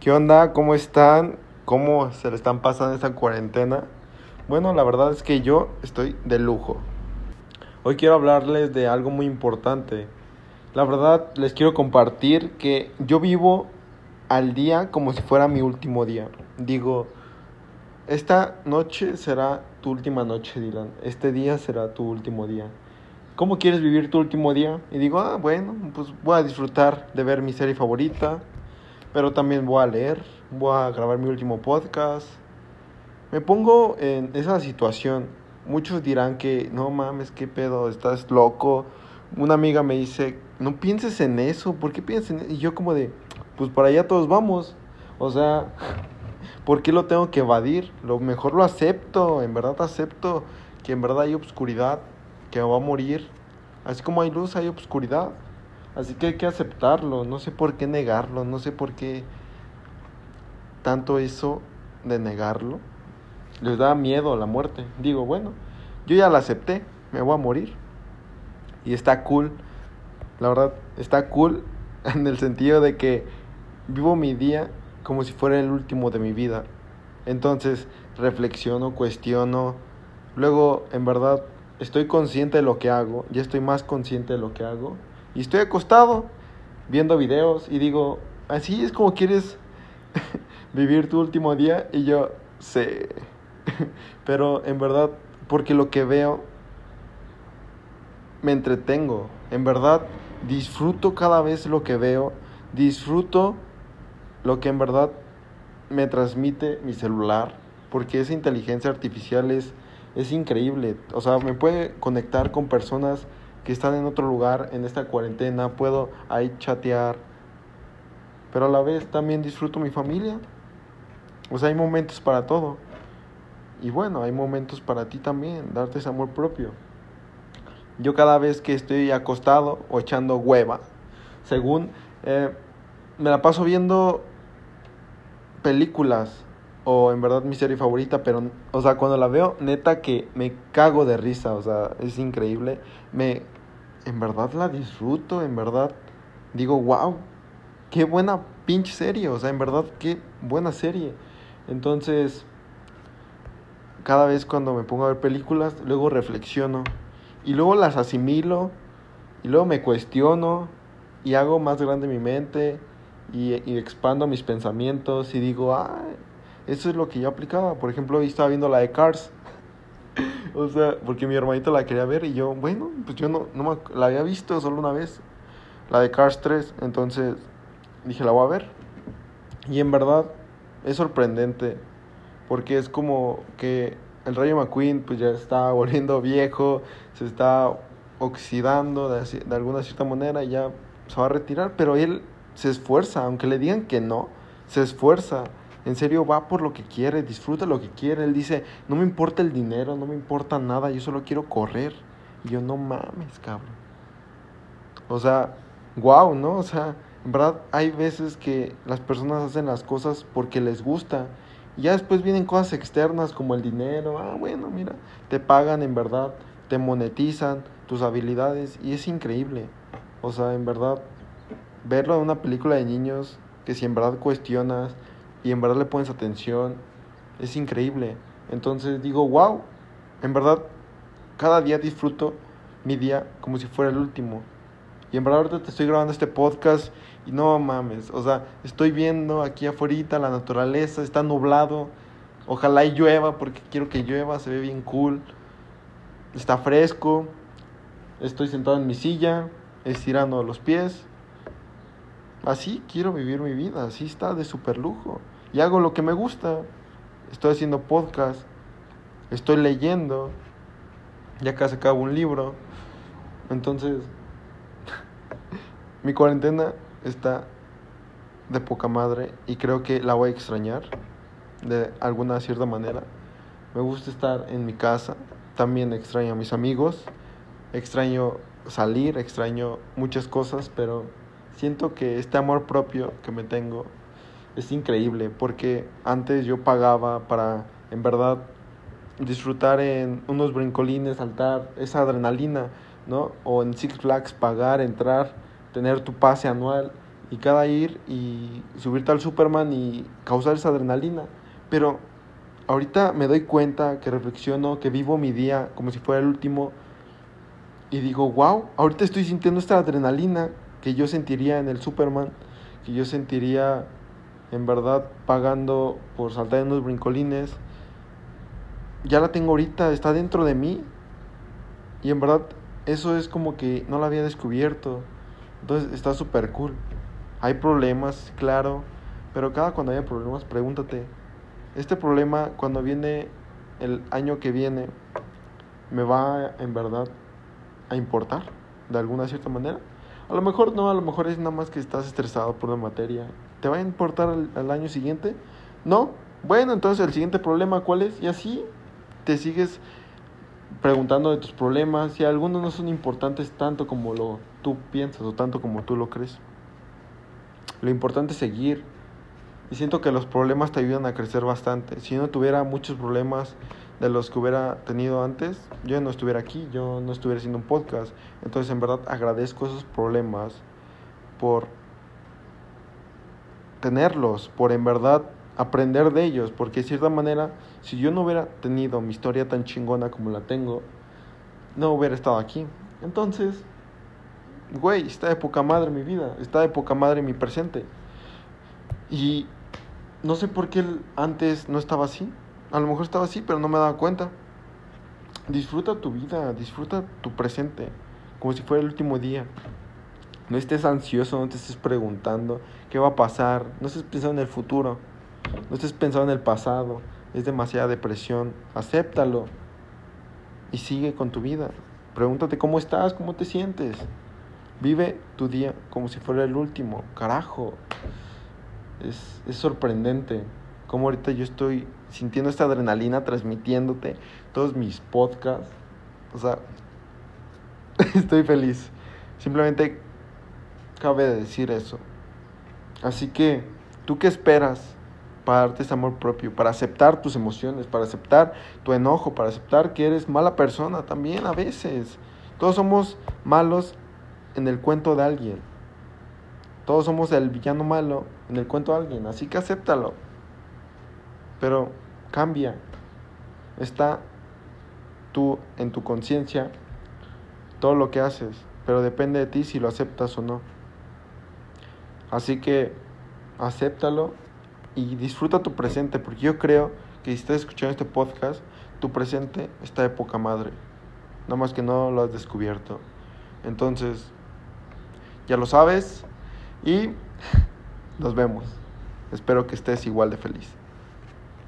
¿Qué onda? ¿Cómo están? ¿Cómo se le están pasando esta cuarentena? Bueno, la verdad es que yo estoy de lujo. Hoy quiero hablarles de algo muy importante. La verdad les quiero compartir que yo vivo al día como si fuera mi último día. Digo, esta noche será tu última noche, Dylan. Este día será tu último día. ¿Cómo quieres vivir tu último día? Y digo, ah, bueno, pues voy a disfrutar de ver mi serie favorita, pero también voy a leer, voy a grabar mi último podcast. Me pongo en esa situación. Muchos dirán que, no mames, qué pedo, estás loco. Una amiga me dice, no pienses en eso, ¿por qué piensas en eso? Y yo como de, pues para allá todos vamos. O sea, ¿por qué lo tengo que evadir? Lo mejor lo acepto, en verdad acepto que en verdad hay obscuridad, que va a morir. Así como hay luz, hay obscuridad. Así que hay que aceptarlo. No sé por qué negarlo. No sé por qué tanto eso de negarlo. Les da miedo la muerte. Digo, bueno, yo ya la acepté. Me voy a morir. Y está cool. La verdad, está cool en el sentido de que vivo mi día como si fuera el último de mi vida. Entonces, reflexiono, cuestiono. Luego, en verdad, estoy consciente de lo que hago, ya estoy más consciente de lo que hago y estoy acostado viendo videos y digo, así es como quieres vivir tu último día y yo sé, pero en verdad, porque lo que veo me entretengo, en verdad disfruto cada vez lo que veo, disfruto lo que en verdad me transmite mi celular, porque esa inteligencia artificial es es increíble. O sea, me puede conectar con personas que están en otro lugar en esta cuarentena, puedo ahí chatear, pero a la vez también disfruto mi familia. O sea, hay momentos para todo. Y bueno, hay momentos para ti también, darte ese amor propio. Yo cada vez que estoy acostado o echando hueva, según, eh, me la paso viendo películas o en verdad mi serie favorita, pero, o sea, cuando la veo, neta que me cago de risa, o sea, es increíble. Me, en verdad la disfruto, en verdad digo, wow, qué buena pinche serie, o sea, en verdad qué buena serie. Entonces, cada vez cuando me pongo a ver películas, luego reflexiono y luego las asimilo y luego me cuestiono y hago más grande mi mente y, y expando mis pensamientos y digo, ay eso es lo que yo aplicaba. Por ejemplo, hoy estaba viendo la de Cars. o sea, porque mi hermanito la quería ver y yo, bueno, pues yo no, no me, la había visto solo una vez. La de Cars 3. Entonces dije, la voy a ver. Y en verdad es sorprendente. Porque es como que el Rayo McQueen pues ya está volviendo viejo. Se está oxidando de, de alguna cierta manera y ya se va a retirar. Pero él se esfuerza, aunque le digan que no, se esfuerza en serio va por lo que quiere, disfruta lo que quiere. Él dice, no me importa el dinero, no me importa nada, yo solo quiero correr. Y yo, no mames, cabrón. O sea, wow, ¿no? O sea, en verdad hay veces que las personas hacen las cosas porque les gusta. Y ya después vienen cosas externas como el dinero. Ah, bueno, mira, te pagan en verdad, te monetizan tus habilidades y es increíble. O sea, en verdad, verlo en una película de niños que si en verdad cuestionas, y en verdad le pones atención, es increíble. Entonces digo, wow, en verdad cada día disfruto mi día como si fuera el último. Y en verdad ahorita te estoy grabando este podcast y no mames, o sea, estoy viendo aquí afuera la naturaleza, está nublado, ojalá llueva porque quiero que llueva, se ve bien cool, está fresco, estoy sentado en mi silla, estirando los pies Así quiero vivir mi vida, así está de super lujo. Y hago lo que me gusta. Estoy haciendo podcast, estoy leyendo, ya casi acabo un libro. Entonces, mi cuarentena está de poca madre y creo que la voy a extrañar de alguna cierta manera. Me gusta estar en mi casa, también extraño a mis amigos, extraño salir, extraño muchas cosas, pero siento que este amor propio que me tengo es increíble porque antes yo pagaba para en verdad disfrutar en unos brincolines, saltar esa adrenalina, ¿no? O en Six Flags pagar, entrar, tener tu pase anual y cada ir y subirte al Superman y causar esa adrenalina. Pero ahorita me doy cuenta que reflexiono, que vivo mi día como si fuera el último y digo, wow, ahorita estoy sintiendo esta adrenalina que yo sentiría en el Superman, que yo sentiría en verdad pagando por saltar en unos brincolines. Ya la tengo ahorita, está dentro de mí. Y en verdad eso es como que no la había descubierto. Entonces está súper cool. Hay problemas, claro, pero cada cuando haya problemas, pregúntate, ¿este problema cuando viene el año que viene me va en verdad a importar de alguna cierta manera? A lo mejor no, a lo mejor es nada más que estás estresado por una materia. ¿Te va a importar al, año siguiente? No. Bueno, entonces el siguiente problema, ¿cuál es? Y así te sigues preguntando de tus problemas y algunos no son importantes tanto como lo tú piensas o tanto como tú lo crees. Lo importante es seguir. Y siento que los problemas te ayudan a crecer bastante. Si no tuviera muchos problemas de los que hubiera tenido antes, yo no estuviera aquí, yo no estuviera haciendo un podcast. Entonces en verdad agradezco esos problemas por tenerlos, por en verdad aprender de ellos, porque de cierta manera, si yo no hubiera tenido mi historia tan chingona como la tengo, no hubiera estado aquí. Entonces, güey, está de poca madre mi vida, está de poca madre mi presente. Y no sé por qué antes no estaba así. A lo mejor estaba así, pero no me daba cuenta. Disfruta tu vida, disfruta tu presente, como si fuera el último día. No estés ansioso, no te estés preguntando qué va a pasar, no estés pensando en el futuro, no estés pensando en el pasado. Es demasiada depresión, acéptalo y sigue con tu vida. Pregúntate cómo estás, cómo te sientes. Vive tu día como si fuera el último. Carajo. Es, es sorprendente cómo ahorita yo estoy sintiendo esta adrenalina transmitiéndote todos mis podcasts. O sea, estoy feliz. Simplemente cabe decir eso. Así que, ¿tú qué esperas para darte ese amor propio? Para aceptar tus emociones, para aceptar tu enojo, para aceptar que eres mala persona también a veces. Todos somos malos en el cuento de alguien. Todos somos el villano malo en el cuento de alguien, así que acéptalo. Pero cambia. Está tú en tu conciencia todo lo que haces, pero depende de ti si lo aceptas o no. Así que acéptalo y disfruta tu presente, porque yo creo que si estás escuchando este podcast, tu presente está de poca madre. Nada más que no lo has descubierto. Entonces, ya lo sabes y nos vemos. Espero que estés igual de feliz.